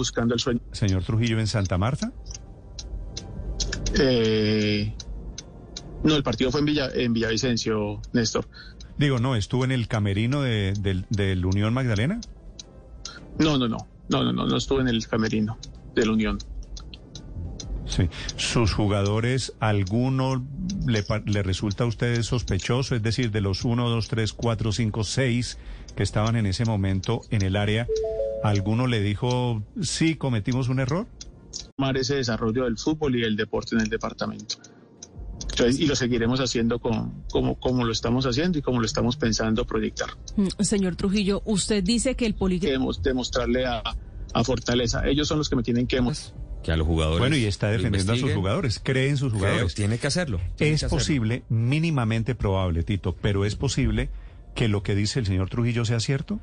buscando el sueño. Señor Trujillo, en Santa Marta. Eh, no, el partido fue en, Villa, en Villavicencio, Néstor. Digo, no, ¿estuvo en el camerino de, del- del Unión Magdalena? No, no, no, no, no, no, no estuve en el camerino de la Unión. Sí. ¿Sus jugadores, alguno le, le resulta a usted sospechoso? Es decir, de los 1, 2, 3, 4, 5, 6 que estaban en ese momento en el área, ¿alguno le dijo, sí, cometimos un error? Tomar ese desarrollo del fútbol y del deporte en el departamento. Entonces, y lo seguiremos haciendo con, como, como lo estamos haciendo y como lo estamos pensando proyectar. Mm, Señor Trujillo, usted dice que el político... Queremos demostrarle a, a Fortaleza. Ellos son los que me tienen que demostrar. que a los jugadores. Bueno, y está defendiendo a sus jugadores, cree en sus Creo, jugadores. tiene que hacerlo. tiene Es que hacerlo. posible, mínimamente probable, Tito, pero es posible que lo que dice el señor Trujillo sea cierto.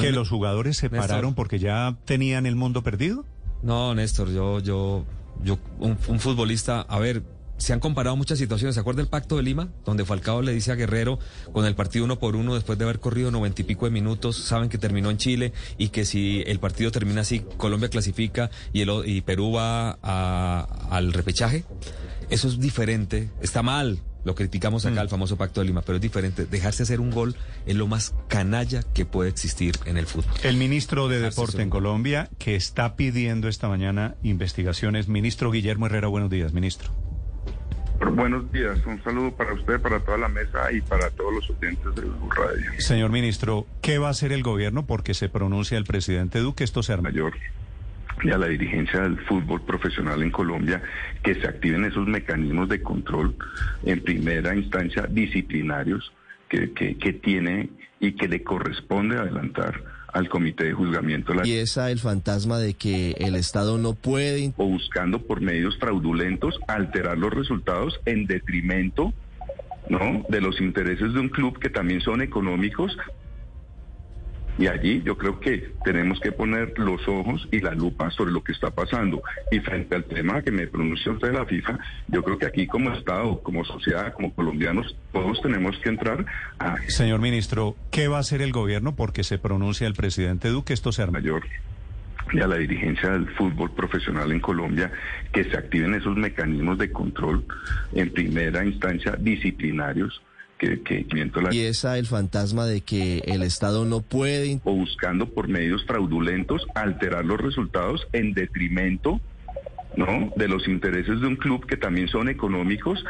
Que los jugadores se Néstor. pararon porque ya tenían el mundo perdido. No, Néstor, yo, yo, yo, un, un futbolista, a ver, se han comparado muchas situaciones. ¿Se acuerda el pacto de Lima? Donde Falcao le dice a Guerrero, con el partido uno por uno, después de haber corrido noventa y pico de minutos, saben que terminó en Chile y que si el partido termina así, Colombia clasifica y, el, y Perú va a- al repechaje. Eso es diferente. Está mal. Lo criticamos acá, el famoso pacto de Lima, pero es diferente. Dejarse hacer un gol es lo más canalla que puede existir en el fútbol. El ministro de Dejarse Deporte en. Colombia, que está pidiendo esta mañana investigaciones, ministro Guillermo Herrera, buenos días, ministro. Buenos días, un saludo para usted, para toda la mesa y para todos los oyentes de Blue Radio. Señor ministro, ¿qué va a hacer el gobierno? Porque se pronuncia el presidente Duque, esto se arma. Mayor y a la dirigencia del fútbol profesional en Colombia que se activen esos mecanismos de control en primera instancia disciplinarios que, que, que tiene y que le corresponde adelantar al comité de juzgamiento Y esa el fantasma de que el Estado no puede o buscando por medios fraudulentos alterar los resultados en detrimento ¿no? de los intereses de un club que también son económicos. Y allí yo creo que tenemos que poner los ojos y la lupa sobre lo que está pasando. Y frente al tema que me pronunció usted de la FIFA, yo creo que aquí como Estado, como sociedad, como colombianos, todos tenemos que entrar a Señor ministro, ¿qué va a hacer el gobierno? Porque se pronuncia el presidente Duque, esto se arma. mayor y a la dirigencia del fútbol profesional en Colombia que se activen esos mecanismos de control en primera instancia disciplinarios que, la- y esa el fantasma de que el Estado no puede o buscando por medios fraudulentos alterar los resultados en detrimento ¿no? de los intereses de un club que también son económicos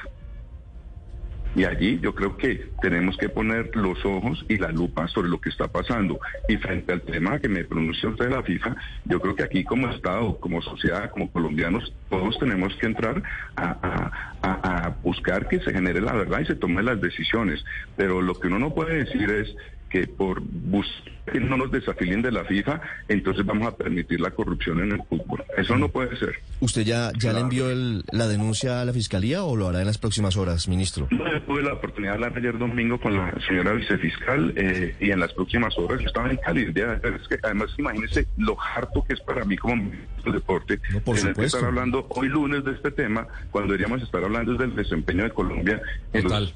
y allí yo creo que tenemos que poner los ojos y la lupa sobre lo que está pasando. Y frente al tema que me pronunció usted de la FIFA, yo creo que aquí como Estado, como sociedad, como colombianos, todos tenemos que entrar a, a- a- a buscar que se genere la verdad y se tomen las decisiones. Pero lo que uno no puede decir es que por buscar que no nos desafilien de la FIFA, entonces vamos a permitir la corrupción en el fútbol. Eso no puede ser. ¿Usted ya, ya le envió el- la denuncia a la Fiscalía o lo hará en las próximas horas, ministro? No, yo tuve la oportunidad de hablar ayer domingo con la señora vicefiscal eh, y en las próximas horas yo estaba en Cali. De- es que además, imagínense lo harto que es para mí como ministro del deporte No, por tener que supuesto. estar hablando hoy lunes de este tema cuando deberíamos estar hablando del desempeño de Colombia en Total.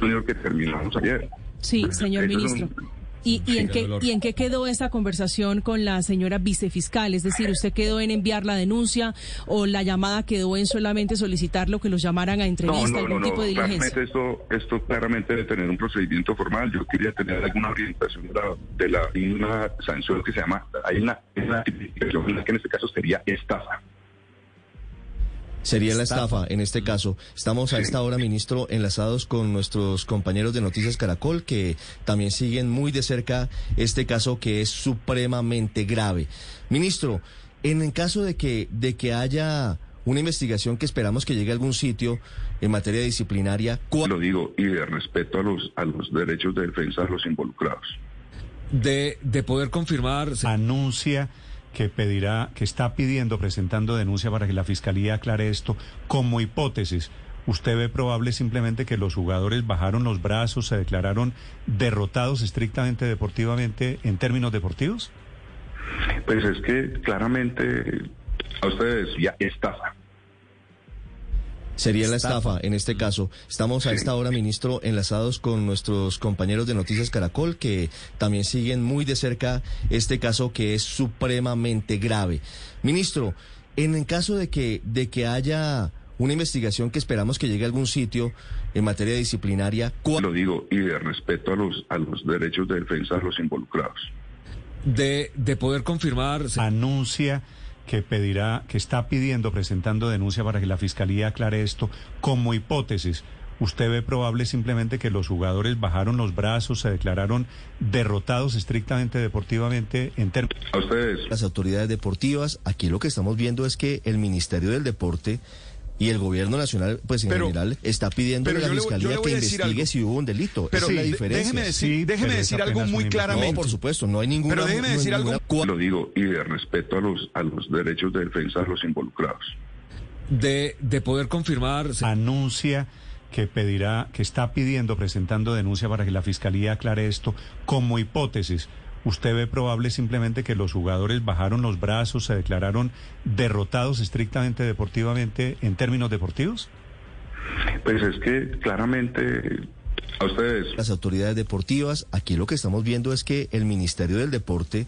los que terminamos ayer. Sí, señor Eso ministro. un- ¿Y, y en qué. ¿Y en qué quedó esa conversación con la señora vicefiscal? Es decir, ¿usted quedó en enviar la denuncia o la llamada quedó en solamente solicitar lo que los llamaran a entrevista, algún tipo de diligencia? Claramente esto, esto claramente debe tener un procedimiento formal. Yo quería tener alguna orientación de la, de la una sanción que se llama, hay una, una tipificación que en este caso sería estafa. Sería la estafa en este caso. Estamos a esta hora, ministro, enlazados con nuestros compañeros de Noticias Caracol que también siguen muy de cerca este caso que es supremamente grave. Ministro, en el caso de que, de que haya una investigación que esperamos que llegue a algún sitio en materia disciplinaria, ¿cuál Lo digo y de respeto a los, a los derechos de defensa de los involucrados. De, de poder confirmar, se- Anuncia que pedirá, que está pidiendo, presentando denuncia para que la fiscalía aclare esto como hipótesis. ¿Usted ve probable simplemente que los jugadores bajaron los brazos, se declararon derrotados estrictamente deportivamente en términos deportivos? Pues es que claramente a ustedes ya estafa. Sería la estafa en este caso. Estamos a esta hora, ministro, enlazados con nuestros compañeros de Noticias Caracol, que también siguen muy de cerca este caso que es supremamente grave. Ministro, en el caso de que, de que haya una investigación que esperamos que llegue a algún sitio en materia disciplinaria. Lo digo, y de respeto a los, a los derechos de defensa de los involucrados. De, de poder confirmar... Anuncia que pedirá, que está pidiendo, presentando denuncia para que la fiscalía aclare esto como hipótesis. ¿Usted ve probable simplemente que los jugadores bajaron los brazos, se declararon derrotados estrictamente deportivamente en términos... A ustedes. Las autoridades deportivas, aquí lo que estamos viendo es que el Ministerio del Deporte y el gobierno nacional, pues en Pero- general, está pidiendo a la fiscalía que investigue algo. si hubo un delito. Pero Esa es la de- diferencia. déjeme decir, Sí, déjeme decir algo muy claramente. No, por supuesto, no hay ninguna. Pero déjeme no decir algo- ninguna- cua- Lo digo, y de respeto a los, a los derechos de defensa de los involucrados. De, de poder confirmar... anuncia que pedirá, que está pidiendo, presentando denuncia para que la fiscalía aclare esto como hipótesis. ¿Usted ve probable simplemente que los jugadores bajaron los brazos, se declararon derrotados estrictamente deportivamente en términos deportivos? Pues es que claramente a ustedes. las autoridades deportivas, aquí lo que estamos viendo es que el Ministerio del Deporte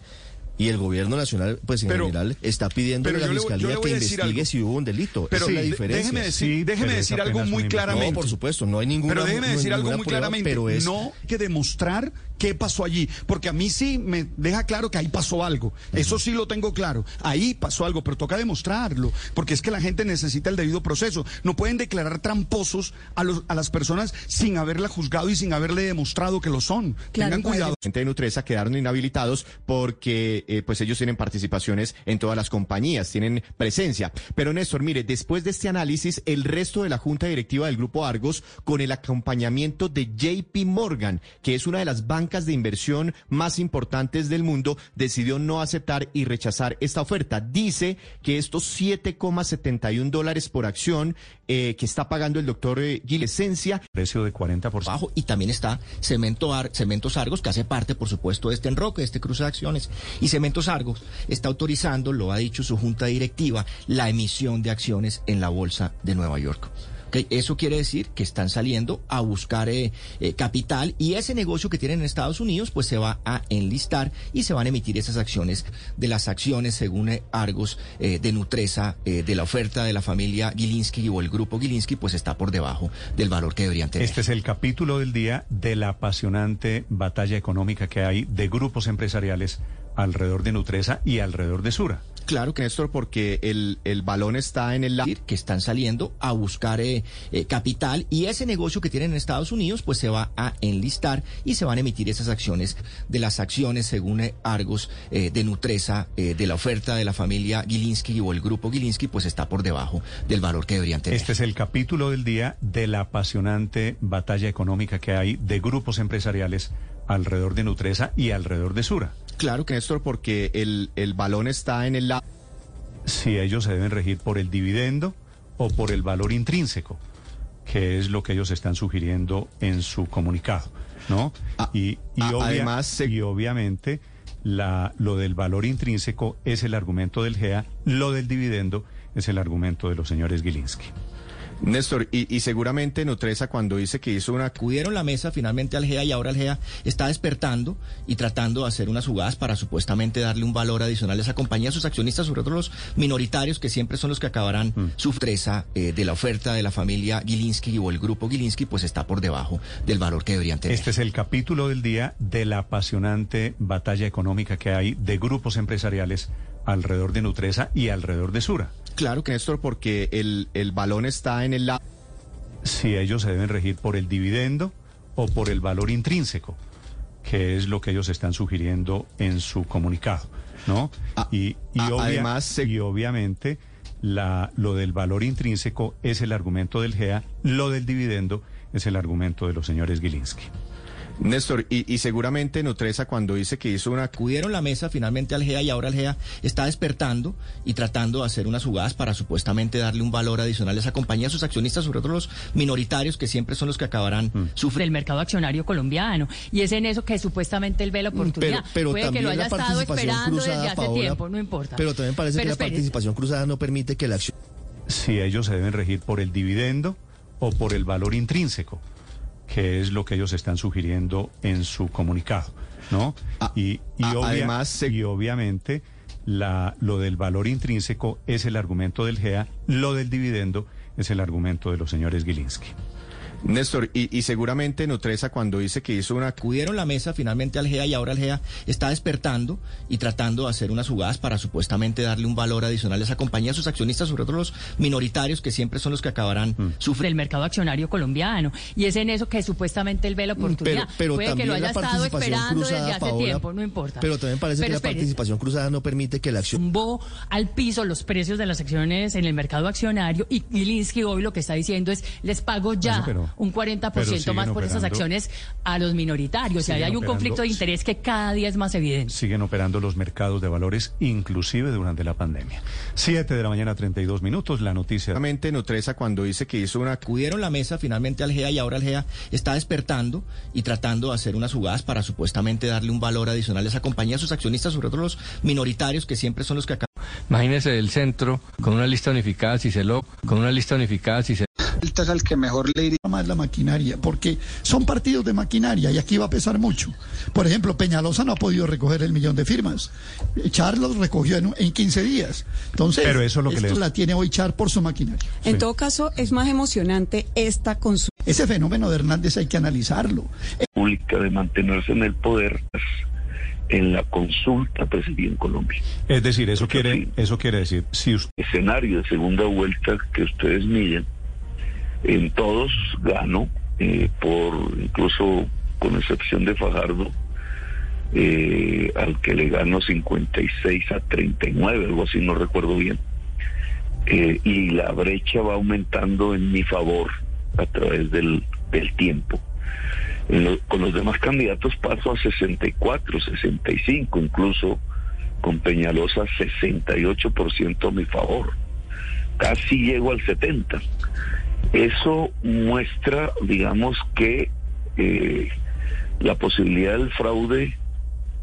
y el gobierno nacional, pues en Pero- general, está pidiendo a la fiscalía le que investigue algo. si hubo un delito. Pero Esa es la diferencia. déjeme decir, Sí, déjeme decir algo muy claramente. No, por supuesto, no hay ninguna. Pero déjeme no decir algo muy prueba, claramente. Pero es, No hay que demostrar qué pasó allí. Porque a mí sí me deja claro que ahí pasó algo. Eso sí lo tengo claro. Ahí pasó algo, pero toca demostrarlo. Porque es que la gente necesita el debido proceso. No pueden declarar tramposos a, los, a las personas sin haberla juzgado y sin haberle demostrado que lo son. Claro, Tengan cuidado. gente de Nutresa quedaron inhabilitados porque eh, pues ellos tienen participaciones en todas las compañías, tienen presencia. Pero Néstor, mire, después de este análisis, el resto de la junta directiva del Grupo Argos, con el acompañamiento de JP Morgan, que es una de las bancas de inversión más importantes del mundo, decidió no aceptar y rechazar esta oferta. Dice que estos 7,71 dólares por acción eh, que está pagando el doctor eh, Precio de 40%. bajo y también está Cemento Ar- Cementos Argos, que hace parte, por supuesto, de este enroque, de este cruce de acciones. Y Cementos Argos está autorizando, lo ha dicho su junta directiva, la emisión de acciones en la Bolsa de Nueva York. Eso quiere decir que están saliendo a buscar eh, eh, capital y ese negocio que tienen en Estados Unidos pues se va a enlistar y se van a emitir esas acciones de las acciones según eh, Argos de Nutresa de la oferta de la familia Gilinski o el grupo Gilinski pues está por debajo del valor que deberían tener. Este es el capítulo del día de la apasionante batalla económica que hay de grupos empresariales alrededor de Nutresa y alrededor de Sura. Claro que Néstor, porque el, el balón está en el que están saliendo a buscar eh, eh, capital y ese negocio que tienen en Estados Unidos pues se va a enlistar y se van a emitir esas acciones de las acciones según eh, Argos de Nutresa de la oferta de la familia Gilinski o el grupo Gilinski pues está por debajo del valor que deberían tener. Este es el capítulo del día de la apasionante batalla económica que hay de grupos empresariales alrededor de Nutresa y alrededor de Sura. Claro que Néstor, porque el, el balón está en el lado. Si ellos se deben regir por el dividendo o por el valor intrínseco, que es lo que ellos están sugiriendo en su comunicado, ¿no? Ah, y, y ah, obvia- además se- y obviamente la, lo del valor intrínseco es el argumento del GEA, lo del dividendo es el argumento de los señores Gilinski. Néstor, y, y seguramente Nutresa cuando dice que hizo una acudieron la mesa finalmente al GEA y ahora el GEA está despertando y tratando de hacer unas jugadas para supuestamente darle un valor adicional a esa compañía, a sus accionistas, sobre todo los minoritarios que siempre son los que acabarán su fresa eh, de la oferta de la familia Gilinski o el grupo Gilinski, pues está por debajo del valor que deberían tener. Este es el capítulo del día de la apasionante batalla económica que hay de grupos empresariales alrededor de Nutresa y alrededor de Sura. Claro que Néstor, porque el, el balón está en el lado. Si ellos se deben regir por el dividendo o por el valor intrínseco, que es lo que ellos están sugiriendo en su comunicado, ¿no? Ah, y, y ah, obvia- además se- y obviamente la, lo del valor intrínseco es el argumento del GEA, lo del dividendo es el argumento de los señores Gilinski. Néstor, y, y seguramente Nutresa cuando dice que hizo una acudieron la mesa finalmente al GEA y ahora el GEA está despertando y tratando de hacer unas jugadas para supuestamente darle un valor adicional a esa compañía, a sus accionistas, sobre todo los minoritarios que siempre son los que acabarán sufriendo. del mercado accionario colombiano. Y es en eso que supuestamente él ve la oportunidad. Pero, pero Puede que también lo haya la estado esperando cruzada, desde hace Paola, tiempo, no importa. Pero también parece Pero que la participación cruzada no permite que la acción si ellos se deben regir por el dividendo o por el valor intrínseco, que es lo que ellos están sugiriendo en su comunicado, ¿no? Ah, y, y ah, obvia- además, se- y obviamente la, lo del valor intrínseco es el argumento del GEA, lo del dividendo es el argumento de los señores Gilinski. Néstor, y, y seguramente Nutresa cuando dice que hizo una... Acudieron la mesa finalmente al GEA y ahora el GEA está despertando y tratando de hacer unas jugadas para supuestamente darle un valor adicional a esa compañía, a sus accionistas, sobre todo los minoritarios, que siempre son los que acabarán sufriendo. del mercado accionario colombiano. Y es en eso que supuestamente él ve la oportunidad. Pero, pero Puede que también lo haya la estado participación esperando cruzada desde hace Paola, tiempo, no importa. Pero también parece Pero que la participación cruzada no permite que la acción... tumbó al piso los precios de las acciones en el mercado accionario y Gilinski hoy lo que está diciendo es les pago ya pero- un pero 40% siguen más por esas acciones a los minoritarios. Y ahí siguen hay un operando- conflicto de interés que cada día es más evidente. Siguen operando los mercados de valores, inclusive durante la pandemia. Siete de la mañana, 32 minutos, la noticia. Seguramente Nutresa cuando dice que hizo una... Acudieron la mesa finalmente al GEA y ahora el GEA está despertando y tratando de hacer unas jugadas para supuestamente darle un valor adicional a esa compañía, a sus accionistas, sobre todo los minoritarios, que siempre son los que acaban. Imagínese el centro con una lista unificada, si se lo, con una lista unificada, si es al que mejor le iría más la maquinaria, porque son partidos de maquinaria y aquí va a pesar mucho. Por ejemplo, Peñalosa no ha podido recoger el millón de firmas. Char los recogió en, en 15 días. Entonces, Pero eso es lo que esto les- la tiene hoy Char por su maquinaria. En todo caso, es más emocionante esta consulta. Ese fenómeno de Hernández hay que analizarlo. pública de mantenerse en el poder en la consulta presidencial en Colombia. Es decir, eso Porque quiere, sí. eso quiere decir, si usted Escenario de segunda vuelta que ustedes miden, en todos gano, eh, por incluso con excepción de Fajardo, eh, al que le gano 56 a 39, algo así, no recuerdo bien. Eh, y la brecha va aumentando en mi favor a través del, del tiempo. Lo- con los demás candidatos paso a 64, 65, incluso con Peñalosa 68% a mi favor. Casi llego al 70. Eso muestra, digamos, que eh, la posibilidad del fraude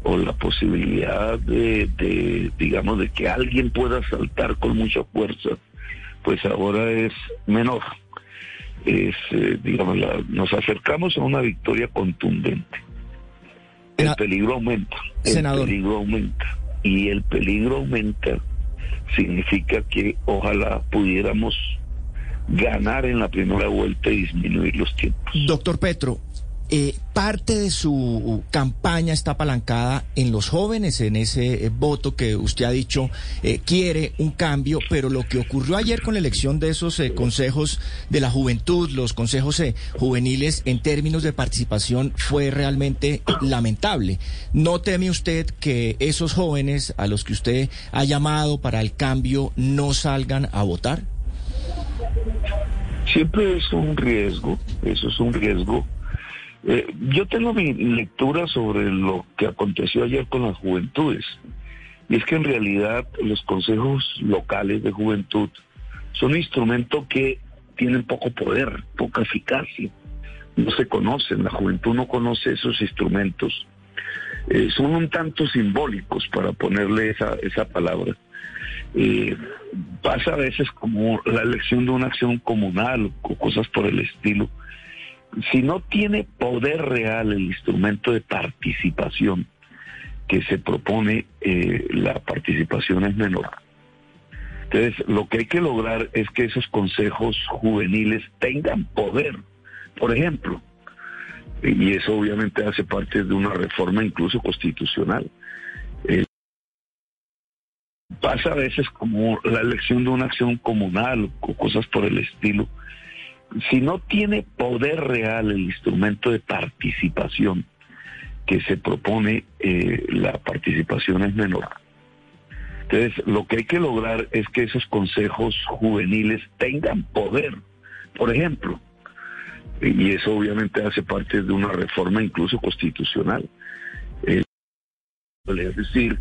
o la posibilidad de, de, digamos, de que alguien pueda saltar con mucha fuerza, pues ahora es menor. Es, eh, digamos, la- nos acercamos a una victoria contundente. El Sena- peligro aumenta. El Senador. peligro aumenta. Y el peligro aumenta significa que ojalá pudiéramos ganar en la primera vuelta y disminuir los tiempos. Doctor Petro, eh, parte de su campaña está apalancada en los jóvenes, en ese eh, voto que usted ha dicho eh, quiere un cambio, pero lo que ocurrió ayer con la elección de esos eh, consejos de la juventud, los consejos juveniles en términos de participación fue realmente lamentable. ¿No teme usted que esos jóvenes a los que usted ha llamado para el cambio no salgan a votar? Siempre es un riesgo, eso es un riesgo. Eh, yo tengo mi lectura sobre lo que aconteció ayer con las juventudes. Y es que en realidad los consejos locales de juventud son un instrumento que tienen poco poder, poca eficacia. No se conocen, la juventud no conoce esos instrumentos. Eh, son un tanto simbólicos, para ponerle esa, esa palabra. Pasa a veces como la elección de una acción comunal o cosas por el estilo. Si no tiene poder real el instrumento de participación que se propone, eh, la participación es menor. Entonces, lo que hay que lograr es que esos consejos juveniles tengan poder. Por ejemplo, y eso obviamente hace parte de una reforma incluso constitucional. Pasa a veces como la elección de una acción comunal o cosas por el estilo. Si no tiene poder real el instrumento de participación que se propone, eh, la participación es menor. Entonces, lo que hay que lograr es que esos consejos juveniles tengan poder. Por ejemplo, y eso obviamente hace parte de una reforma incluso constitucional. Eh, es decir,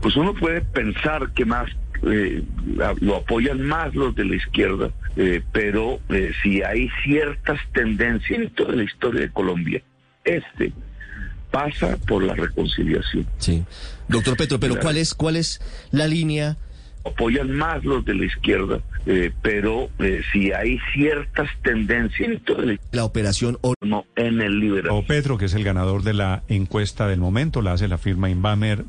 pues uno puede pensar que más eh, lo apoyan más los de la izquierda, eh, pero eh, si hay ciertas tendencias en toda la historia de Colombia, este pasa por la reconciliación. Sí. Doctor Petro, pero. ¿cuál es, cuál es la línea apoyan más los de la izquierda, eh, pero eh, si hay ciertas tendencias La operación O- no en el liberalismo. O Petro, que es el ganador de la encuesta del momento, la hace la firma Inbamer.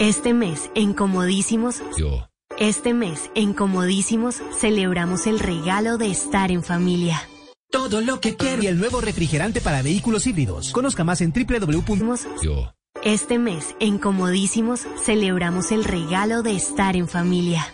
Este mes, en Comodísimos, Yo. este mes, en Comodísimos, celebramos el regalo de estar en familia. Todo lo que quiero. Y el nuevo refrigerante para vehículos híbridos. Conozca más en www. Yo. Este mes, en Comodísimos, celebramos el regalo de estar en familia.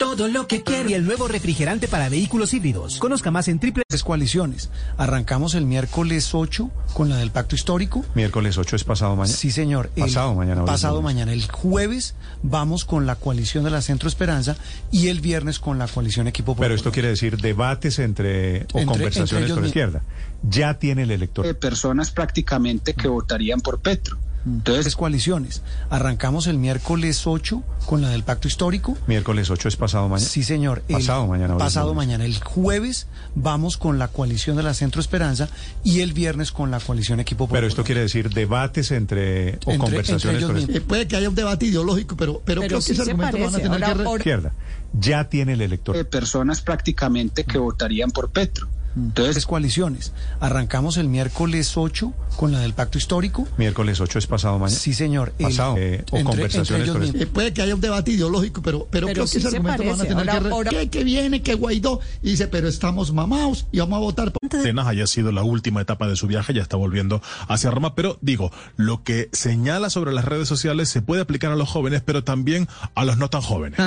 Todo lo que quiero. Y el nuevo refrigerante para vehículos híbridos. Conozca más en triple. Tres coaliciones. Arrancamos el miércoles 8 con la del pacto histórico. Miércoles 8 es pasado mañana. Sí, señor. El Pasado mañana. Pasado mañana. El jueves vamos con la coalición de la Centro Esperanza y el viernes con la coalición Equipo Popular. Pero esto quiere decir debates entre o Entre- conversaciones entre con la izquierda. Ya tiene el elector. de personas prácticamente que votarían por Petro. Entonces, tres coaliciones. Arrancamos el miércoles 8 con la del pacto histórico. Miércoles 8 es pasado mañana. Sí, señor. El- Pasado mañana. ahora es Pasado mañana. El jueves vamos con la coalición de la Centro Esperanza y el viernes con la coalición Equipo Popular. Pero esto quiere decir debates entre o Entre- conversaciones entre ellos. Eh, puede que haya un debate ideológico, pero, pero, Pero creo sí que ese se argumento van a tener Ahora, que... por- izquierda. Ya tiene el elector. De personas prácticamente que votarían por Petro. Entonces, tres coaliciones. Arrancamos el miércoles 8 con la del pacto histórico. Miércoles 8 es pasado mañana. Sí, señor. El- Pasado. eh, o entre- conversaciones entre ellos con. Eh, puede que haya un debate ideológico, pero, pero, Pero creo sí que ese se argumento lo van a parece. tener que... Ahora, re- ahora- Que, que viene, que Guaidó, y dice, pero estamos mamados y vamos a votar por... Atenas haya sido la última etapa de su viaje, ya está volviendo hacia Roma, pero digo, lo que señala sobre las redes sociales se puede aplicar a los jóvenes, pero también a los no tan jóvenes.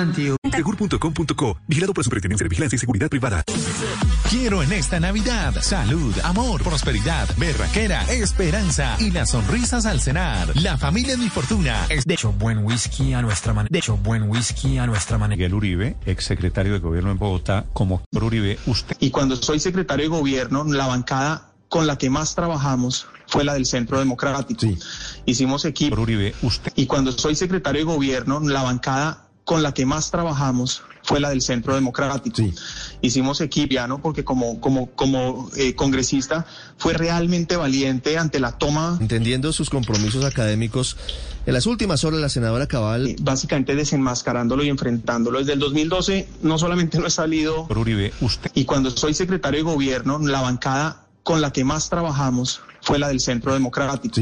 Segur.com.co, vigilado por la Superintendencia de Vigilancia y Seguridad Privada. Quiero en esta Navidad salud, amor, prosperidad, berraquera, esperanza y las sonrisas al cenar. La familia es mi fortuna. Es De hecho, buen whisky a nuestra manera. De hecho, buen whisky a nuestra manera. Miguel Uribe, exsecretario de gobierno en Bogotá, como Uribe, usted Y cuando soy secretario de gobierno, la bancada con la que más trabajamos fue la del Centro Democrático. Hicimos equipo. Uribe, usted Y cuando soy secretario de gobierno, la bancada con la que más trabajamos fue la del Centro Democrático. Hicimos equipo, ya, ¿no? Porque como, como, como eh, congresista fue realmente valiente ante la toma, entendiendo sus compromisos académicos, en las últimas horas la senadora Cabal eh, básicamente desenmascarándolo y enfrentándolo. Desde el 2012 no solamente no he salido, por Uribe, usted y cuando soy secretario de gobierno, la bancada con la que más trabajamos fue la del Centro Democrático.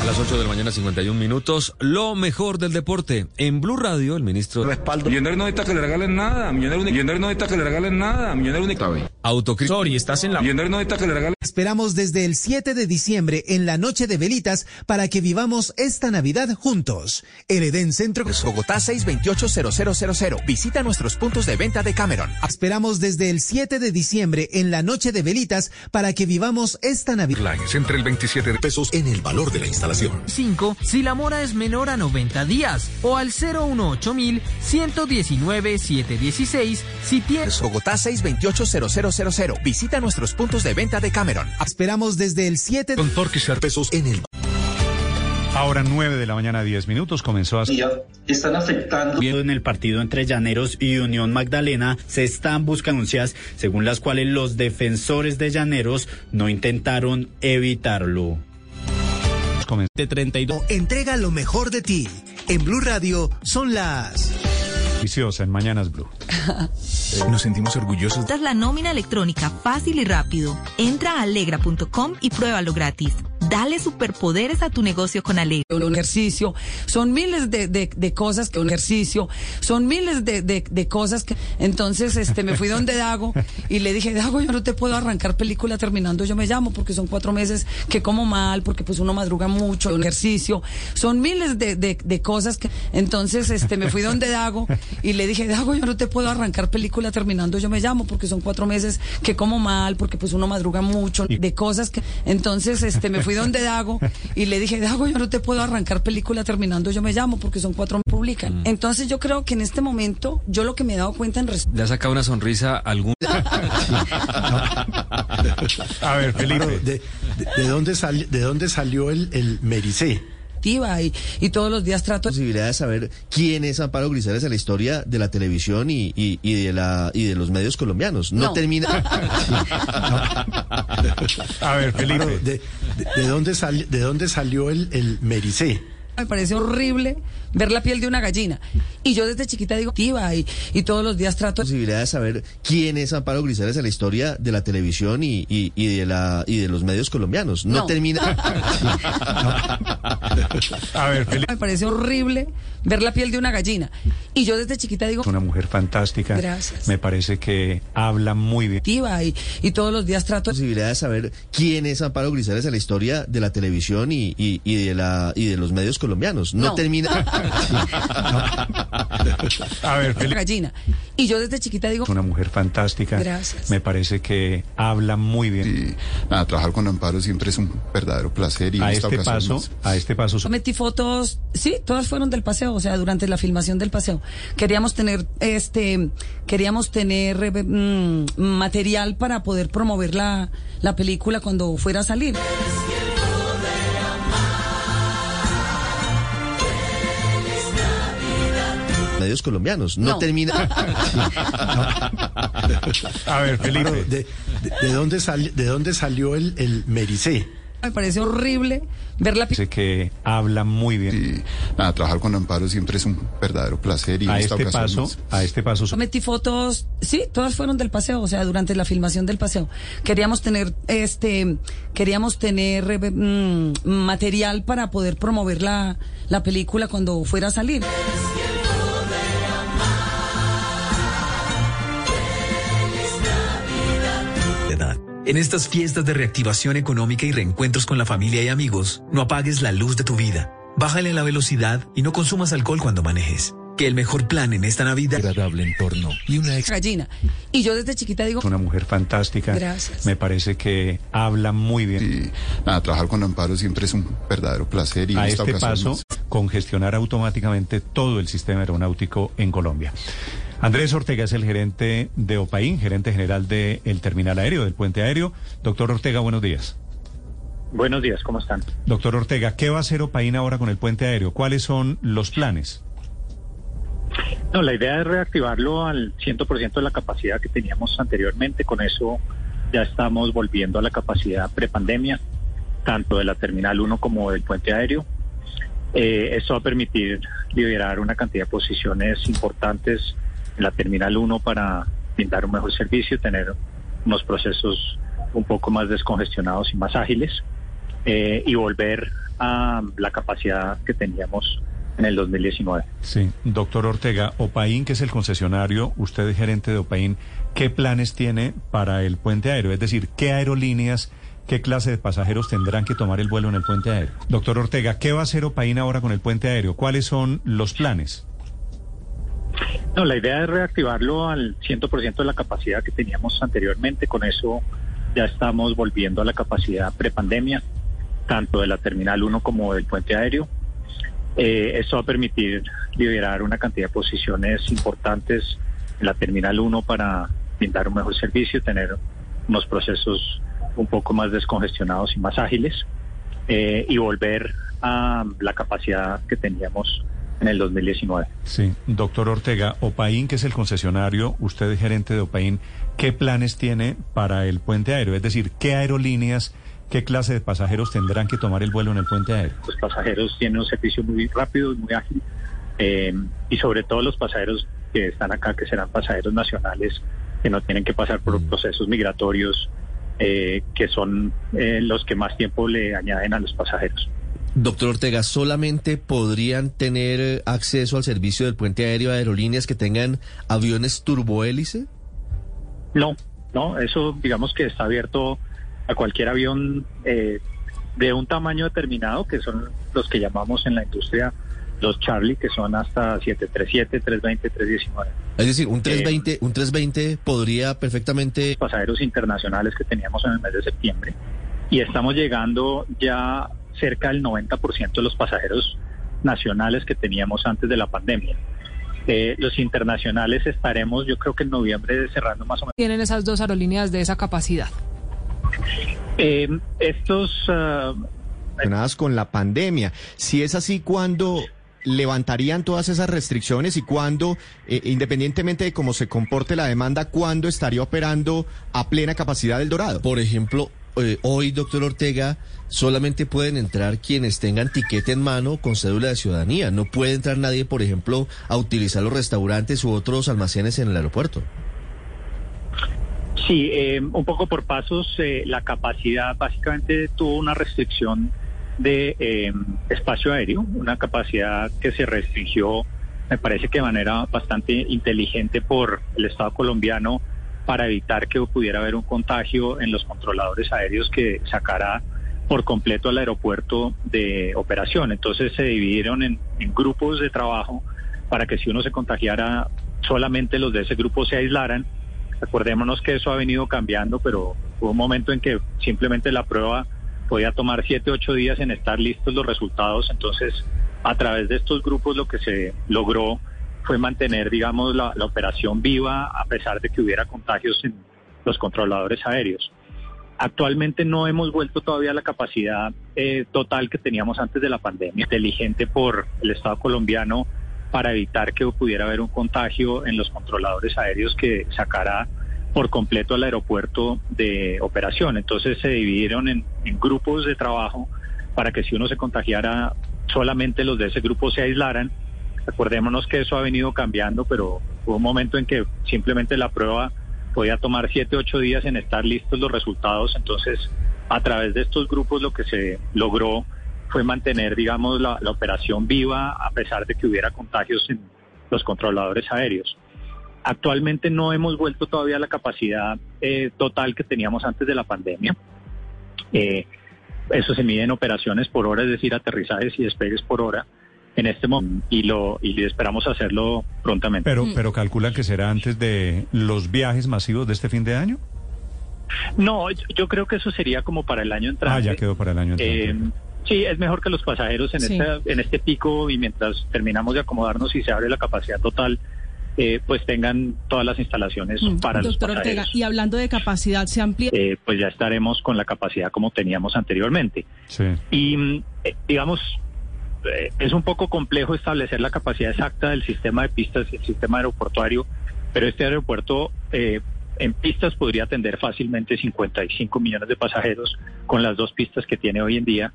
A las 8 de la mañana, 51 minutos. Lo mejor del deporte. En Blue Radio, el ministro. Respaldo. Millonario no necesita que le regalen nada. Millonario, millonario no necesita que le regalen nada. Millonario único. Autocrítica. Sorry, estás en la. Millonario no necesita que le regalen. Esperamos desde el 7 de diciembre en la noche de velitas para que vivamos esta Navidad juntos. El Edén Centro Bogotá 628-0000. Visita nuestros puntos de venta de Cameron. Esperamos desde el 7 de diciembre en la noche de velitas para que vivamos esta Navidad. Lines entre el 27 de pesos en el valor de la instalación. 5 si la mora es menor a 90 días o al 018 119 716 si tiene Bogotá 628-0000. Visita nuestros puntos de venta de Cameron. Esperamos desde el 7 Con Torquishar pesos en el Ahora 9 de la mañana, 10 minutos, comenzó a... están afectando. En el partido entre Llaneros y Unión Magdalena se están buscando denuncias según las cuales los defensores de Llaneros no intentaron evitarlo. De 32. Entrega lo mejor de ti. En Blue Radio son las... Viciosa en Mañanas Blue. Nos sentimos orgullosos. Esta es la nómina electrónica fácil y rápido. Entra a alegra.com y pruébalo gratis. Dale superpoderes a tu negocio con Alegra. Un ejercicio, son miles de, de, de cosas que un ejercicio, son miles de, de, de cosas que. Entonces, este, me fui donde Dago y le dije, Dago, yo no te puedo arrancar película terminando, yo me llamo porque son cuatro meses que como mal, porque pues uno madruga mucho, un ejercicio, son miles de, de, de cosas que. Entonces, este, me fui donde Dago y le dije, Dago, yo no te puedo arrancar película terminando, yo me llamo porque son cuatro meses que como mal, porque pues uno madruga mucho, de cosas que. Entonces, este, me fui donde Dago y le dije, Dago, yo no te puedo arrancar película terminando, yo me llamo porque son cuatro publican. Entonces yo creo que en este momento, yo lo que me he dado cuenta en res- ¿Le ha sacado una sonrisa a algún... A ver, Felipe. ¿De, de, de dónde, sali- de dónde salió el, el Mericé? Activa y, y todos los días trato posibilidad de saber quién es Amparo Grisales en la historia de la televisión y, y, y de la y de los medios colombianos. No, No. termina. A ver, Felipe. ¿De, de, de dónde, sali- de dónde salió el, el Mericé? Me parece horrible ver la piel de una gallina. Y yo desde chiquita digo, activa y, y todos los días trato... posibilidad de saber quién es Amparo Grisales en la historia de la televisión y, y, y de la y de los medios colombianos. No, No. termina. A ver, Me parece horrible ver la piel de una gallina. Y yo desde chiquita digo, una mujer fantástica. Gracias. Me parece que habla muy bien. activa y, y todos los días trato... posibilidad de saber quién es Amparo Grisales en la historia de la televisión y, y, y de la y de los medios colombianos. No, No. termina. A ver, Felipe. gallina. Y yo desde chiquita digo, Una mujer fantástica. Gracias. Me parece que habla muy bien. Nada, trabajar con Amparo siempre es un verdadero placer y en a esta este paso, más. a este paso. Yo metí fotos, sí, todas fueron del paseo, o sea, durante la filmación del paseo. Queríamos tener, este, queríamos tener eh, mm, material para poder promover la, la película cuando fuera a salir. Medios colombianos. No, No. termina. A ver, Amparo, Felipe. ¿de, de, de dónde, de dónde salió el, el Mericé? Me parece horrible ver la Parece que habla muy bien. Nada, trabajar con Amparo siempre es un verdadero placer y en A esta este paso, a este paso. Yo metí fotos, sí, todas fueron del paseo, o sea, durante la filmación del paseo. Queríamos tener, este, queríamos tener eh, mm, material para poder promover la, la película cuando fuera a salir. En estas fiestas de reactivación económica y reencuentros con la familia y amigos, no apagues la luz de tu vida. Bájale la velocidad y no consumas alcohol cuando manejes. Que el mejor plan en esta Navidad agradable entorno y una Gallina. Y yo desde chiquita digo, Una mujer fantástica. Gracias. Me parece que habla muy bien. Nada, trabajar con Amparo siempre es un verdadero placer y a esta este ocasión paso, más. congestionar automáticamente todo el sistema aeronáutico en Colombia. Andrés Ortega es el gerente de OPAIN, gerente general del terminal aéreo, del puente aéreo. Doctor Ortega, buenos días. Buenos días, ¿cómo están? Doctor Ortega, ¿qué va a hacer OPAIN ahora con el puente aéreo? ¿Cuáles son los planes? No, la idea es reactivarlo al 100% de la capacidad que teníamos anteriormente. Con eso ya estamos volviendo a la capacidad prepandemia, tanto de la Terminal 1 como del puente aéreo. Eh, esto va a permitir liberar una cantidad de posiciones importantes la Terminal 1 para brindar un mejor servicio, tener unos procesos un poco más descongestionados y más ágiles eh, y volver a la capacidad que teníamos en el 2019. Sí, doctor Ortega, OPAIN, que es el concesionario, usted es gerente de OPAIN, ¿qué planes tiene para el puente aéreo? Es decir, ¿qué aerolíneas, qué clase de pasajeros tendrán que tomar el vuelo en el puente aéreo? Doctor Ortega, ¿qué va a hacer OPAIN ahora con el puente aéreo? ¿Cuáles son los planes? No, la idea es reactivarlo al 100% de la capacidad que teníamos anteriormente. Con eso ya estamos volviendo a la capacidad prepandemia, tanto de la Terminal 1 como del puente aéreo. Eh, esto va a permitir liberar una cantidad de posiciones importantes en la Terminal 1 para brindar un mejor servicio, tener unos procesos un poco más descongestionados y más ágiles eh, y volver a la capacidad que teníamos en el 2019. Sí, doctor Ortega, OPAIN, que es el concesionario, usted es gerente de OPAIN, ¿qué planes tiene para el puente aéreo? Es decir, ¿qué aerolíneas, qué clase de pasajeros tendrán que tomar el vuelo en el puente aéreo? los pasajeros tienen un servicio muy rápido y muy ágil eh, y sobre todo los pasajeros que están acá, que serán pasajeros nacionales, que no tienen que pasar por procesos migratorios, eh, que son eh, los que más tiempo le añaden a los pasajeros. Doctor Ortega, ¿solamente podrían tener eh, acceso al servicio del puente aéreo a aerolíneas que tengan aviones turbohélice? No, no, eso digamos que está abierto a cualquier avión eh, de un tamaño determinado, que son los que llamamos en la industria los Charlie, que son hasta 737, 320, 319. Es decir, un 320, un 320 podría perfectamente pasajeros internacionales que teníamos en el mes de septiembre y estamos llegando ya cerca del 90% de los pasajeros nacionales que teníamos antes de la pandemia. Eh, los internacionales estaremos, yo creo que en noviembre cerrando más o menos. tienen esas dos aerolíneas de esa capacidad. Eh, estos relacionadas con la pandemia. Si es así, ¿cuándo levantarían todas esas restricciones y cuándo, eh, independientemente de cómo se comporte la demanda, cuándo estaría operando a plena capacidad el Dorado? Por ejemplo, eh, hoy, doctor Ortega, solamente pueden entrar quienes tengan tiquete en mano con cédula de ciudadanía. No puede entrar nadie, por ejemplo, a utilizar los restaurantes u otros almacenes en el aeropuerto. Sí, eh, un poco por pasos, eh, la capacidad básicamente tuvo una restricción de eh, espacio aéreo, una capacidad que se restringió, me parece que de manera bastante inteligente por el Estado colombiano para evitar que pudiera haber un contagio en los controladores aéreos que sacara por completo al aeropuerto de operación. Entonces se dividieron en, grupos de trabajo para que si uno se contagiara, solamente los de ese grupo se aislaran. Acordémonos que eso ha venido cambiando, pero hubo un momento en que simplemente la prueba podía tomar siete, ocho días en estar listos los resultados. Entonces, a través de estos grupos lo que se logró fue mantener, digamos, la operación viva a pesar de que hubiera contagios en los controladores aéreos. Actualmente no hemos vuelto todavía a la capacidad eh, total que teníamos antes de la pandemia, inteligente por el Estado colombiano para evitar que pudiera haber un contagio en los controladores aéreos que sacara por completo al aeropuerto de operación. Entonces se dividieron en, en grupos de trabajo para que si uno se contagiara, solamente los de ese grupo se aislaran. Acordémonos que eso ha venido cambiando, pero hubo un momento en que simplemente la prueba podía tomar siete, ocho días en estar listos los resultados. Entonces, a través de estos grupos lo que se logró fue mantener, digamos, la, operación viva a pesar de que hubiera contagios en los controladores aéreos. Actualmente no hemos vuelto todavía a la capacidad eh, total que teníamos antes de la pandemia. Eh, eso se mide en operaciones por hora, es decir, aterrizajes y despegues por hora en este momento y lo y esperamos hacerlo prontamente. Pero pero calculan que será antes de los viajes masivos de este fin de año. No, yo, yo creo que eso sería como para el año entrante. Ah, ya quedó para el año entrante. Eh, sí, es mejor que los pasajeros en, Sí. este, en este pico y mientras terminamos de acomodarnos y se abre la capacidad total, eh, pues tengan todas las instalaciones para los Mm, Doctor Ortega, pasajeros. y hablando de capacidad, se amplía. Eh, pues ya estaremos con la capacidad como teníamos anteriormente. Sí. Y mm, eh, digamos, es un poco complejo establecer la capacidad exacta del sistema de pistas y el sistema aeroportuario, pero este aeropuerto eh, en pistas podría atender fácilmente 55 millones de pasajeros con las dos pistas que tiene hoy en día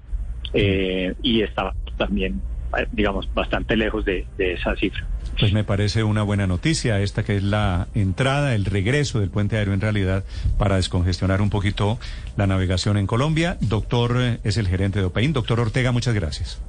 eh, y está también, eh, digamos, bastante lejos de, de esa cifra. Pues me parece una buena noticia esta que es la entrada, el regreso del puente aéreo en realidad para descongestionar un poquito la navegación en Colombia. Doctor eh, es el gerente de OPEIN. Doctor Ortega, muchas gracias.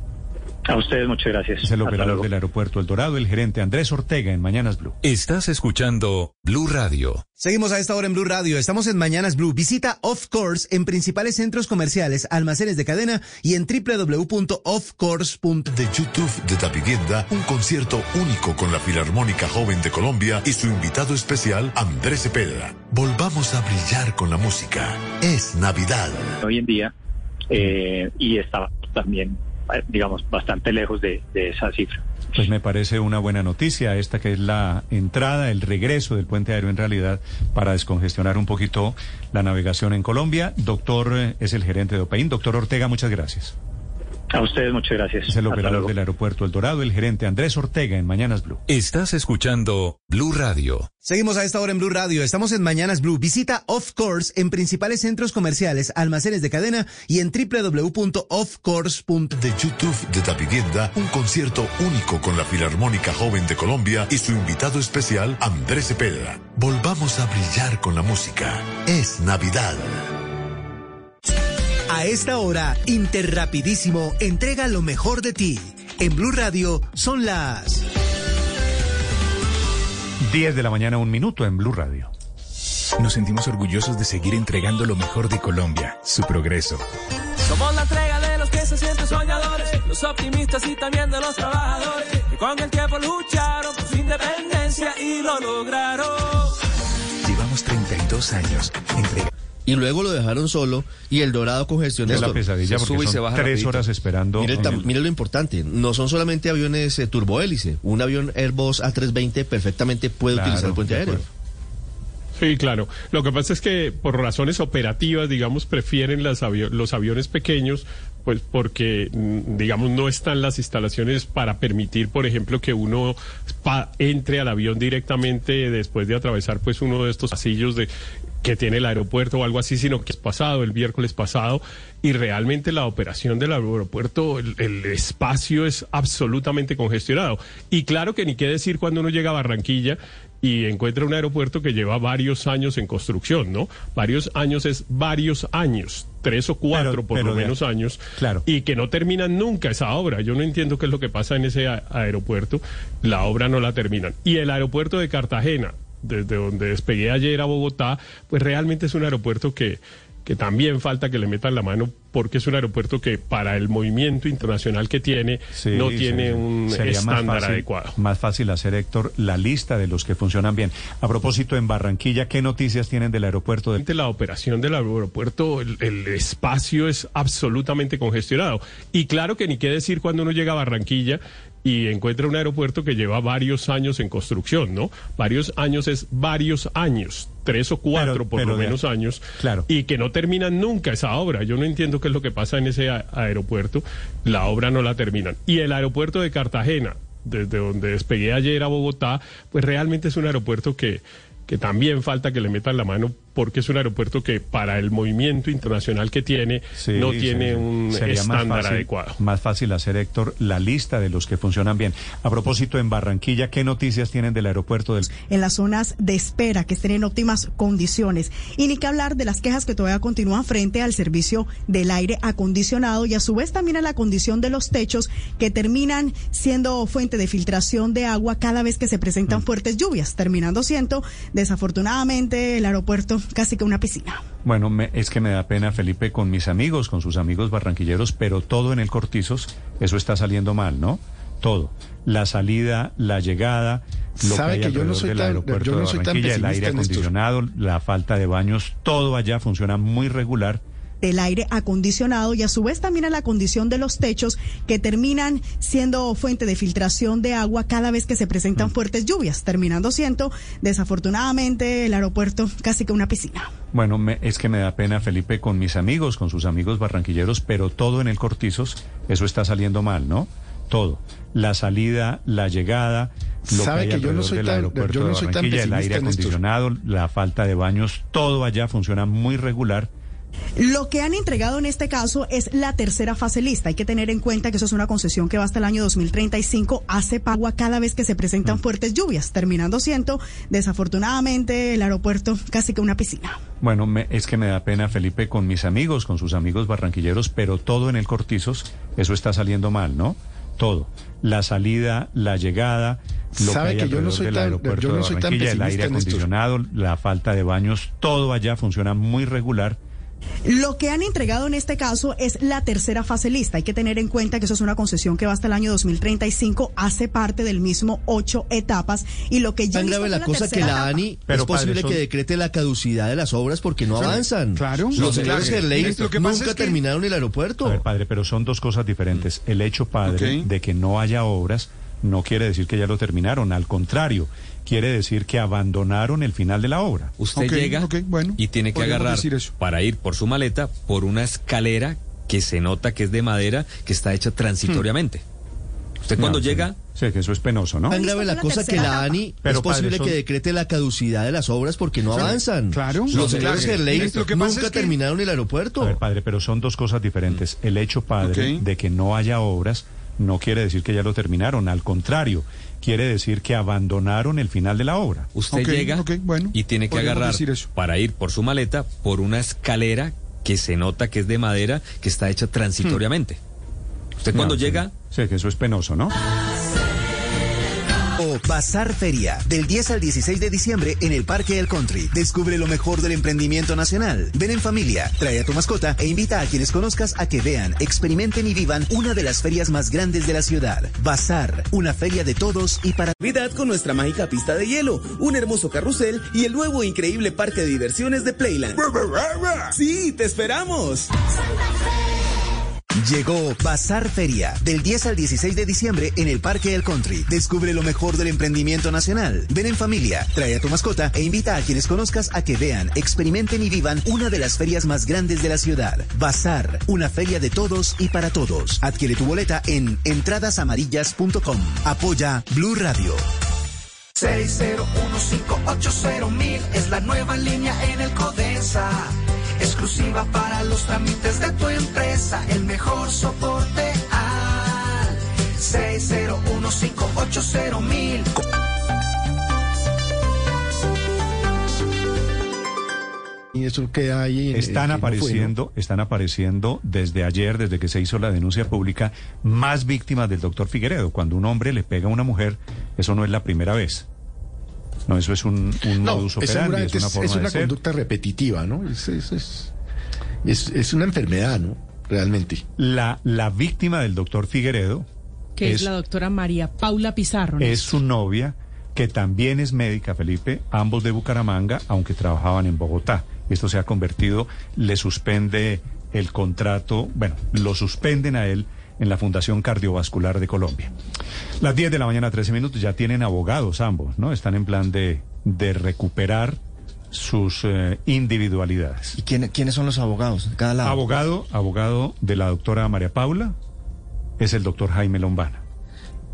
A ustedes muchas gracias. Es el Hasta operador luego. del aeropuerto El Dorado, el gerente Andrés Ortega en Mañanas Blue. Estás escuchando Blue Radio. Seguimos a esta hora en Blue Radio. Estamos en Mañanas Blue. Visita Off Course en principales centros comerciales, almacenes de cadena y en www.offcourse.com. De YouTube de Da Vivienda, un concierto único con la Filarmónica Joven de Colombia y su invitado especial, Andrés Cepeda. Volvamos a brillar con la música. Es Navidad. hoy en día eh, y está también, digamos, bastante lejos de, de esa cifra. Pues me parece una buena noticia esta que es la entrada, el regreso del puente aéreo en realidad para descongestionar un poquito la navegación en Colombia. Doctor eh, es el gerente de OPEIN. Doctor Ortega, muchas gracias. A ustedes muchas gracias. Es el Hasta operador luego. del aeropuerto El Dorado, el gerente Andrés Ortega en Mañanas Blue. Estás escuchando Blue Radio. Seguimos a esta hora en Blue Radio. Estamos en Mañanas Blue. Visita Off Course en principales centros comerciales, almacenes de cadena y en www.offcourse.com. De YouTube de Da Vivienda, un concierto único con la Filarmónica Joven de Colombia y su invitado especial, Andrés Cepeda. Volvamos a brillar con la música. Es Navidad. A esta hora, Interrapidísimo entrega lo mejor de ti. En Blue Radio son las 10 de la mañana, un minuto en Blue Radio. Nos sentimos orgullosos de seguir entregando lo mejor de Colombia, su progreso. Somos la entrega de los que se sienten soñadores, los optimistas y también de los trabajadores, que con el tiempo lucharon por su independencia y lo lograron. Llevamos 32 años entregando. Y luego lo dejaron solo y el Dorado congestionado. Es la pesadilla porque son tres horas esperando. Mire, tam- lo importante, no son solamente aviones eh, turbohélice, un avión Airbus A320 perfectamente puede Claro, utilizar el puente aéreo. Sí, claro. Lo que pasa es que por razones operativas, digamos, prefieren las avio- los aviones pequeños, pues porque, mm, digamos, no están las instalaciones para permitir, por ejemplo, que uno pa- entre al avión directamente después de atravesar, pues, uno de estos pasillos de que tiene el aeropuerto o algo así, sino que es pasado, el miércoles pasado, y realmente la operación del aeropuerto, el, el, espacio es absolutamente congestionado. Y claro que ni qué decir cuando uno llega a Barranquilla y encuentra un aeropuerto que lleva varios años en construcción, ¿no? Varios años es varios años, tres o cuatro Pero- por pero lo de- menos años, Claro. y que no terminan nunca esa obra. Yo no entiendo qué es lo que pasa en ese aeropuerto, la obra no la terminan. Y el aeropuerto de Cartagena, desde donde despegué ayer a Bogotá, pues realmente es un aeropuerto que que también falta que le metan la mano porque es un aeropuerto que para el movimiento internacional que tiene Sí, no tiene sí. un más estándar fácil- adecuado. Más fácil hacer, Héctor, la lista de los que funcionan bien. A propósito, en Barranquilla, ¿qué noticias tienen del aeropuerto de... La operación del aeropuerto, el, el espacio es absolutamente congestionado. Y claro que ni qué decir cuando uno llega a Barranquilla y encuentra un aeropuerto que lleva varios años en construcción, ¿no? Varios años es varios años, tres o cuatro Pero- por pero lo menos años, Claro. y que no terminan nunca esa obra. Yo no entiendo qué es lo que pasa en ese aeropuerto, la obra no la terminan. Y el aeropuerto de Cartagena, desde donde despegué ayer a Bogotá, pues realmente es un aeropuerto que que también falta que le metan la mano porque es un aeropuerto que para el movimiento internacional que tiene Sí, no tiene sí. un Sería más estándar fácil- adecuado. Más fácil hacer, Héctor, la lista de los que funcionan bien. A propósito, en Barranquilla, ¿qué noticias tienen del aeropuerto del... en las zonas de espera que estén en óptimas condiciones. Y ni que hablar de las quejas que todavía continúan frente al servicio del aire acondicionado y a su vez también a la condición de los techos que terminan siendo fuente de filtración de agua cada vez que se presentan fuertes lluvias, terminando siendo desafortunadamente el aeropuerto casi que una piscina. Bueno, me- es que me da pena, Felipe, con mis amigos, con sus amigos barranquilleros, pero todo en el Cortizos, eso está saliendo mal, ¿no? Todo. La salida, la llegada, lo Sabe que hay que yo no alrededor soy del tan- aeropuerto yo no de soy tan Barranquilla, el aire acondicionado, la falta de baños, todo allá funciona muy regular. Del aire acondicionado y a su vez también a la condición de los techos que terminan siendo fuente de filtración de agua cada vez que se presentan fuertes lluvias, terminando siendo desafortunadamente el aeropuerto casi que una piscina. Bueno, me- es que me da pena, Felipe, con mis amigos, con sus amigos barranquilleros, pero todo en el Cortizos, eso está saliendo mal, ¿no? Todo. La salida, la llegada, lo Sabe que hay que yo no soy del tan- aeropuerto yo no de soy tan el aire acondicionado, la falta de baños, todo allá funciona muy regular. Lo que han entregado en este caso es la tercera fase lista. Hay que tener en cuenta que eso es una concesión que va hasta el año 2035, hace agua cada vez que se presentan fuertes lluvias, terminando siendo desafortunadamente el aeropuerto casi que una piscina. Bueno, me- es que me da pena, Felipe, con mis amigos, con sus amigos barranquilleros, pero todo en el Cortizos, eso está saliendo mal, ¿no? Todo. La salida, la llegada, lo Sabe que hay que yo no alrededor soy del tan- aeropuerto yo no de soy tan Barranquilla, el aire acondicionado, la falta de baños, todo allá funciona muy regular. Lo que han entregado en este caso es la tercera fase lista. Hay que tener en cuenta que eso es una concesión que va hasta el año 2035, hace parte del mismo ocho etapas y lo que ya Tan grave la cosa que la. ANI Pero, es posible padre, son- que decrete la caducidad de las obras porque no Claro, avanzan. claro. Los No, señores claro. Gerley Lo que pasa nunca es que- terminaron el aeropuerto. A ver, padre, pero son dos cosas diferentes. El hecho, padre, de que no haya obras no quiere decir que ya lo terminaron. Al contrario, quiere decir que abandonaron el final de la obra. Usted llega y tiene que agarrar decir eso. para ir por su maleta por una escalera que se nota que es de madera, que está hecha transitoriamente. Usted cuando No, llega... Sí, que eso es penoso, ¿no? Tan grave la cosa que la ANI Pero, es posible padre, son- que decrete la caducidad de las obras porque no Claro. avanzan. Claro. Los No, señores claro. Gerley Lo que pasa nunca es que- terminaron el aeropuerto. A ver, padre, pero son dos cosas diferentes. El hecho, padre, de que no haya obras no quiere decir que ya lo terminaron. Al contrario, quiere decir que abandonaron el final de la obra. Usted llega y tiene que agarrar decir eso. para ir por su maleta por una escalera que se nota que es de madera, que está hecha transitoriamente. Usted cuando No, sí. llega... Sí, que eso es penoso, ¿no? O Bazar Feria, del 10 al 16 de diciembre en el Parque del Country. Descubre lo mejor del emprendimiento nacional. Ven en familia, trae a tu mascota e invita a quienes conozcas a que vean, experimenten y vivan una de las ferias más grandes de la ciudad. Bazar, una feria de todos y para... Navidad con nuestra mágica pista de hielo, un hermoso carrusel y el nuevo increíble parque de diversiones de Playland. ¡Sí, te esperamos! Llegó Bazar Feria, del 10 al 16 de diciembre en el Parque del Country. Descubre lo mejor del emprendimiento nacional. Ven en familia, trae a tu mascota e invita a quienes conozcas a que vean, experimenten y vivan una de las ferias más grandes de la ciudad. Bazar, una feria de todos y para todos. Adquiere tu boleta en entradasamarillas.com. Apoya Blue Radio. 601580000 es la nueva línea en el empresa. Exclusiva para los trámites de tu empresa. El mejor soporte al 601580000. Y eso queda ahí. en- Están que no fue, ¿no? apareciendo, están apareciendo desde ayer, desde que se hizo la denuncia pública, más víctimas del doctor Figueredo. Cuando un hombre le pega a una mujer, eso no es la primera vez. No, eso es un, un No, modus es operandi, es una es, forma es una de ser. conducta repetitiva, ¿no? Es, es, es, es- es una enfermedad, ¿no? Realmente. La, la víctima del doctor Figueredo que es, es- la doctora María Paula Pizarro. ¿no? es su novia, que también es médica, Felipe, ambos de Bucaramanga, aunque trabajaban en Bogotá. Esto se ha convertido, le suspende el contrato, bueno, lo suspenden a él en la Fundación Cardiovascular de Colombia. Las 10 de la mañana, 13 minutos, ya tienen abogados ambos, ¿no? Están en plan de, de recuperar sus eh, individualidades. ¿Y quién- quiénes son los abogados? de Cada lado. Abogado, abogado de la doctora María Paula es el doctor Jaime Lombana.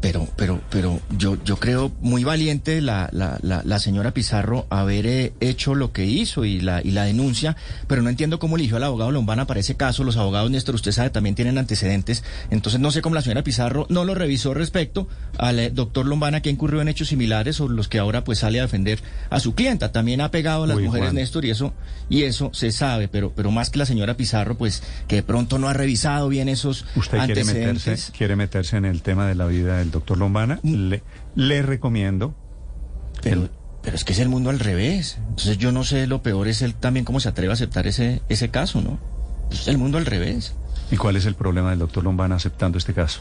Pero, pero, pero yo, yo creo muy valiente la, la, la, la señora Pizarro haber eh, hecho lo que hizo y la, y la denuncia, pero no entiendo cómo eligió al abogado Lombana para ese caso. Los abogados, Néstor, usted sabe, también tienen antecedentes. Entonces no sé cómo la señora Pizarro no lo revisó respecto al eh, doctor Lombana que incurrió en hechos similares o los que ahora pues sale a defender a su clienta. También ha pegado a las mujeres, Juan. Néstor, y eso, y eso se sabe, pero, pero más que la señora Pizarro, pues que de pronto no ha revisado bien esos ¿Usted quiere antecedentes. meterse, quiere meterse en el tema de la vida del doctor Lombana? Le, le recomiendo. Pero, pero es que es el mundo al revés. Entonces yo no sé, lo peor es él también cómo se atreve a aceptar ese, ese caso, ¿no? Es el mundo al revés. ¿Y cuál es el problema del doctor Lombana aceptando este caso?